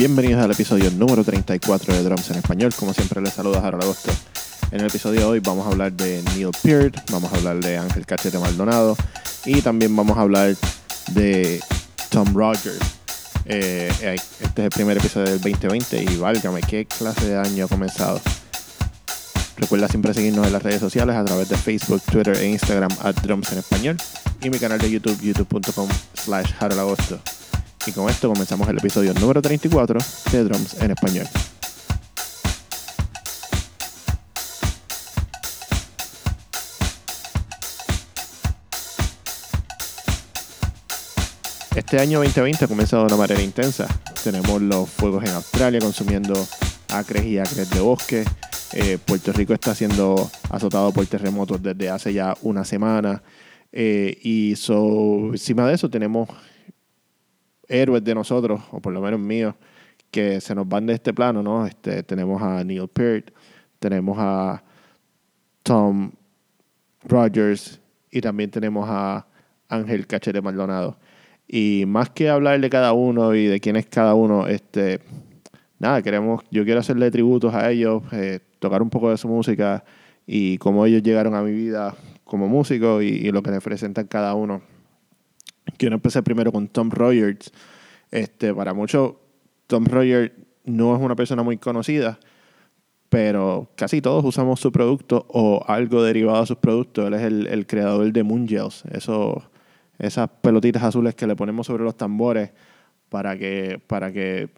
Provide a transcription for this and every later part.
Bienvenidos al episodio número 34 de Drums en Español. Como siempre les saluda Harold Agosto. En el episodio de hoy vamos a hablar de Neil Peart, vamos a hablar de Ángel Cachete Maldonado y también vamos a hablar de Tom Rogers. Eh, este es el primer episodio del 2020 y válgame, qué clase de año ha comenzado. Recuerda siempre seguirnos en las redes sociales a través de Facebook, Twitter e Instagram at Drums en Español y mi canal de YouTube, youtube.com slash Agosto. Y con esto comenzamos el episodio número 34 de Drums en Español. Este año 2020 ha comenzado de una manera intensa. Tenemos los fuegos en Australia consumiendo acres y acres de bosque. Eh, Puerto Rico está siendo azotado por terremotos desde hace ya una semana. Eh, y encima de eso tenemos héroes de nosotros, o por lo menos míos, que se nos van de este plano, ¿no? Este, tenemos a Neil Peart, tenemos a Tom Rogers y también tenemos a Ángel Cachete Maldonado. Y más que hablar de cada uno y de quién es cada uno, este, nada, queremos, yo quiero hacerle tributos a ellos, eh, tocar un poco de su música y cómo ellos llegaron a mi vida como músico y, y lo que representan cada uno. Quiero empezar primero con Tom Rogers. Este, para muchos, Tom Rogers no es una persona muy conocida, pero casi todos usamos su producto o algo derivado de sus productos. Él es el, creador de Moon Gels, eso, esas pelotitas azules que le ponemos sobre los tambores para que, para que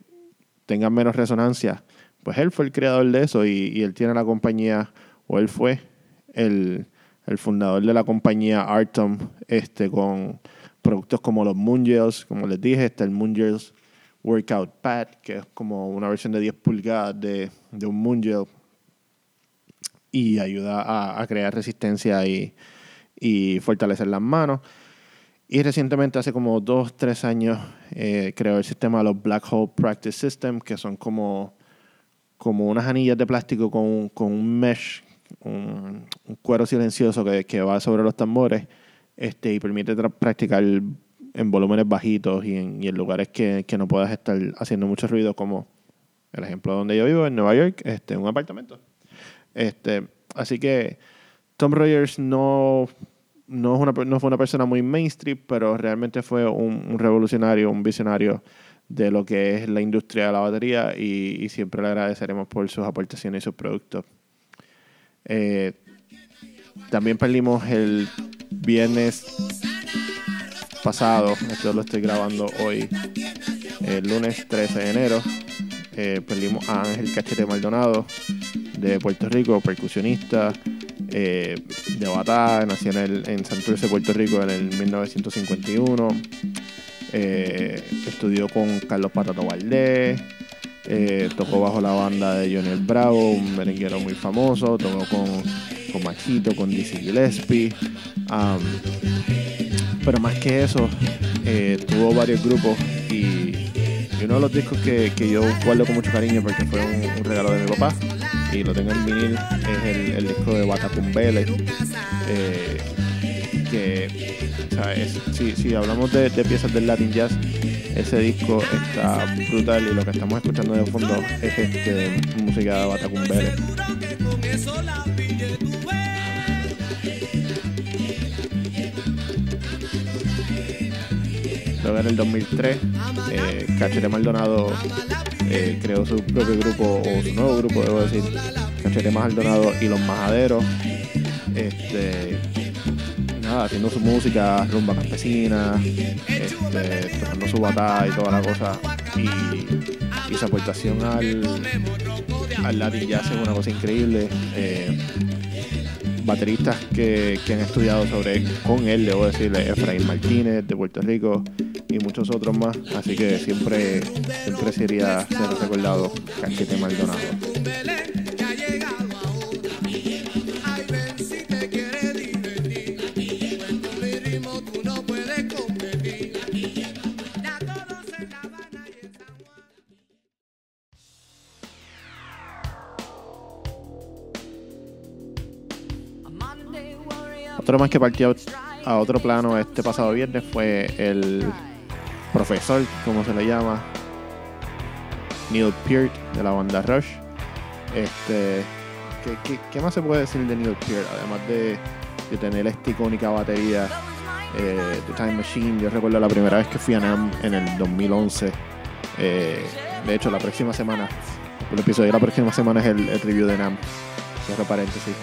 tengan menos resonancia. Pues él fue el creador de eso y, y él tiene la compañía, o él fue el, el fundador de la compañía Artom, este, con productos como los Moongels, como les dije, está el Moongels Workout Pad, que es como una versión de 10 pulgadas de, de un Moongel y ayuda a, a crear resistencia y, y, fortalecer las manos. Y recientemente, hace como 2, 3 años, eh, creó el sistema de los Black Hole Practice System, que son como, como unas anillas de plástico con, con un mesh, un, un cuero silencioso que, que va sobre los tambores este, y permite practicar en volúmenes bajitos y en, y en lugares que, que, no puedas estar haciendo mucho ruido, como el ejemplo donde yo vivo, en Nueva York, este, un apartamento. Este, así que Tom Rogers no, no, es una, no fue una persona muy mainstream, pero realmente fue un, un, revolucionario, un visionario de lo que es la industria de la batería y, y siempre le agradeceremos por sus aportaciones y sus productos. Eh, también perdimos el viernes pasado, esto lo estoy grabando hoy, el lunes 13 de enero, eh, perdimos a Ángel Cachete Maldonado de Puerto Rico, percusionista eh, de Batá, nació en, el, en Santurce, Puerto Rico en el 1951. Eh, estudió con Carlos Patato Valdés, eh, tocó bajo la banda de Johnny Bravo, un merenguero muy famoso, tocó con, con Machito, con Dizzy Gillespie. Pero más que eso, eh, tuvo varios grupos y, uno de los discos que, que, yo guardo con mucho cariño porque fue un, regalo de mi papá y lo tengo en vinil es el, disco de Batacumbele. Eh, que si, si, hablamos de, de piezas del Latin Jazz, ese disco está brutal y lo que estamos escuchando de fondo es este, música de Batacumbele. En el 2003, eh, Cachete Maldonado eh, creó su propio grupo, o su nuevo grupo, debo decir, Cachete Maldonado y Los Majaderos. Este, nada, haciendo su música, rumba campesina, este, tocando su batalla y toda la cosa. Y, y su aportación al, al Latin Jazz es una cosa increíble. Eh, bateristas que, que, han estudiado sobre con él, debo decirle, Efraín Martínez de Puerto Rico y muchos otros más. Así que siempre, siempre sería ser recordado Cachete Maldonado. Otro más que partió a otro plano este pasado viernes fue el profesor, como se le llama, Neil Peart de la banda Rush. Este, ¿qué, más se puede decir de Neil Peart? Además de, tener esta icónica batería eh, The Time Machine. Yo recuerdo la primera vez que fui a NAM en el 2011. Eh, de hecho, la próxima semana, el episodio de la próxima semana es el, review de NAM. Cierro paréntesis.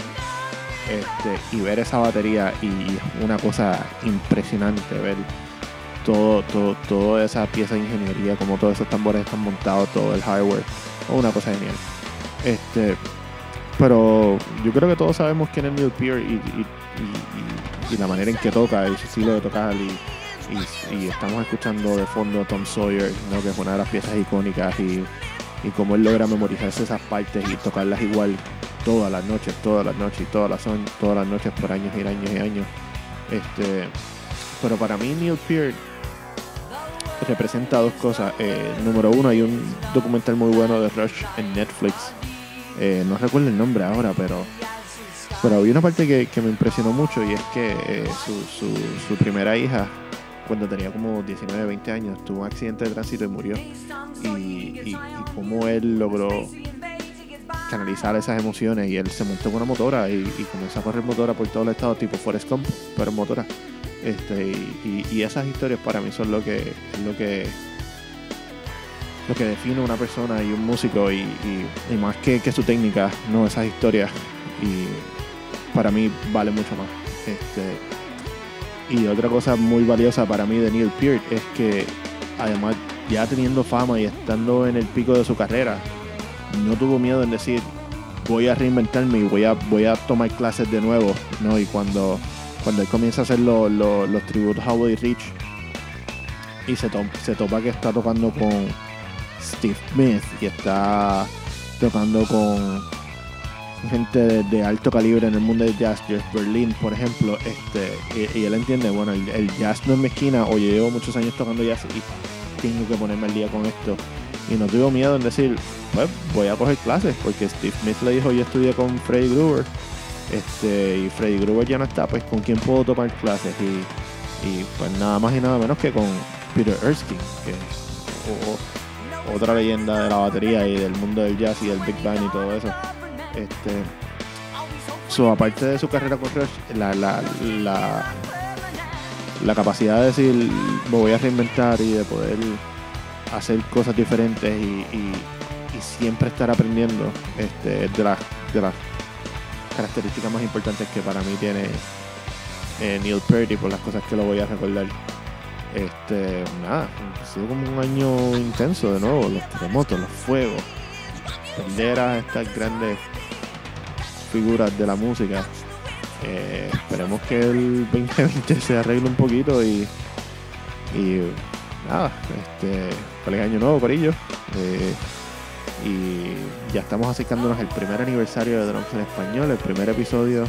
Este, y ver esa batería y una cosa impresionante ver todo, todo, toda esa pieza de ingeniería, como todos esos tambores están montados, todo el hardware, una cosa genial. Este, pero yo creo que todos sabemos quién es Neil Peart y, y, la manera en que toca, el estilo de tocar y, estamos escuchando de fondo Tom Sawyer, ¿no? que es una de las piezas icónicas y, y cómo él logra memorizarse esas partes y tocarlas igual todas las noches, todas las noches y todas las, todas las noches por años y años y años. Este, pero para mí Neil Peart representa dos cosas. Eh, número uno, hay un documental muy bueno de Rush en Netflix. Eh, no recuerdo el nombre ahora, pero pero había una parte que, me impresionó mucho y es que eh, su, su, primera hija, cuando tenía como 19, 20 años, tuvo un accidente de tránsito y murió. Y, y, cómo él logró canalizar esas emociones y él se montó con una motora y, comenzó a correr motora por todo el estado, tipo Forest Gump, pero motora. Este, y, esas historias para mí son lo que, lo que lo que define una persona y un músico y, más que, su técnica, no esas historias y para mí vale mucho más. Este, y otra cosa muy valiosa para mí de Neil Peart es que además ya teniendo fama y estando en el pico de su carrera, no tuvo miedo en decir voy a reinventarme y voy a, voy a tomar clases de nuevo, ¿no? Y cuando cuando él comienza a hacer los tributos a Woody Rich y se, se topa que está tocando con Steve Smith y está tocando con gente de, alto calibre en el mundo del jazz, Jeff Berlin, por ejemplo, este, y, él entiende, bueno, el, jazz no es mi esquina, o llevo muchos años tocando jazz y tengo que ponerme al día con esto. Y no tuvo miedo en decir, pues voy a coger clases, porque Steve Smith le dijo, yo estudié con Freddie Gruber este, y Freddy Gruber ya no está, pues con quién puedo tomar clases y, pues nada más y nada menos que con Peter Erskine, que es otra leyenda de la batería y del mundo del jazz y del Big Band y todo eso. Este, so, aparte de su carrera con Rush, la, la, la, capacidad de decir me voy a reinventar y de poder hacer cosas diferentes y, siempre estar aprendiendo este, de las características más importantes que para mí tiene eh, Neil Peart y por las cosas que lo voy a recordar. Este, nada, ha sido como un año intenso de nuevo, los terremotos, los fuegos, perder a estas grandes figuras de la música. Eh, esperemos que el 2020 se arregle un poquito y nada, este, feliz año nuevo, por ello. Eh, y ya estamos acercándonos al primer aniversario de Drums en Español, el primer episodio.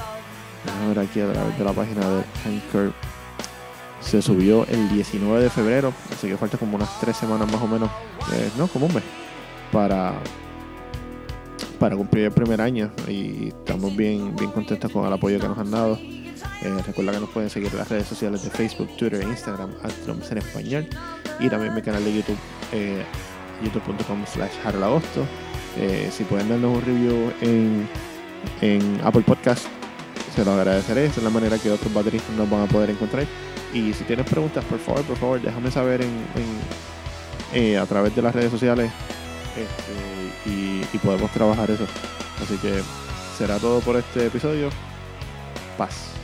Vamos a ver aquí a través de la página de Anchor. Se subió el 19 de febrero, así que falta como unas tres semanas más o menos, eh, no, como un mes, para, para cumplir el primer año. Y estamos bien, bien contentos con el apoyo que nos han dado. Eh, recuerda que nos pueden seguir en las redes sociales de Facebook, Twitter e Instagram, Drums en Español. Y también mi canal de YouTube. Eh, youtube.com slash agosto eh, si pueden darnos un review en, en Apple Podcast, se lo agradeceré. Esa es la manera que otros bateristas nos van a poder encontrar. Y si tienes preguntas, por favor, por favor, déjame saber en, eh, a través de las redes sociales este, y podemos trabajar eso. Así que será todo por este episodio. Paz.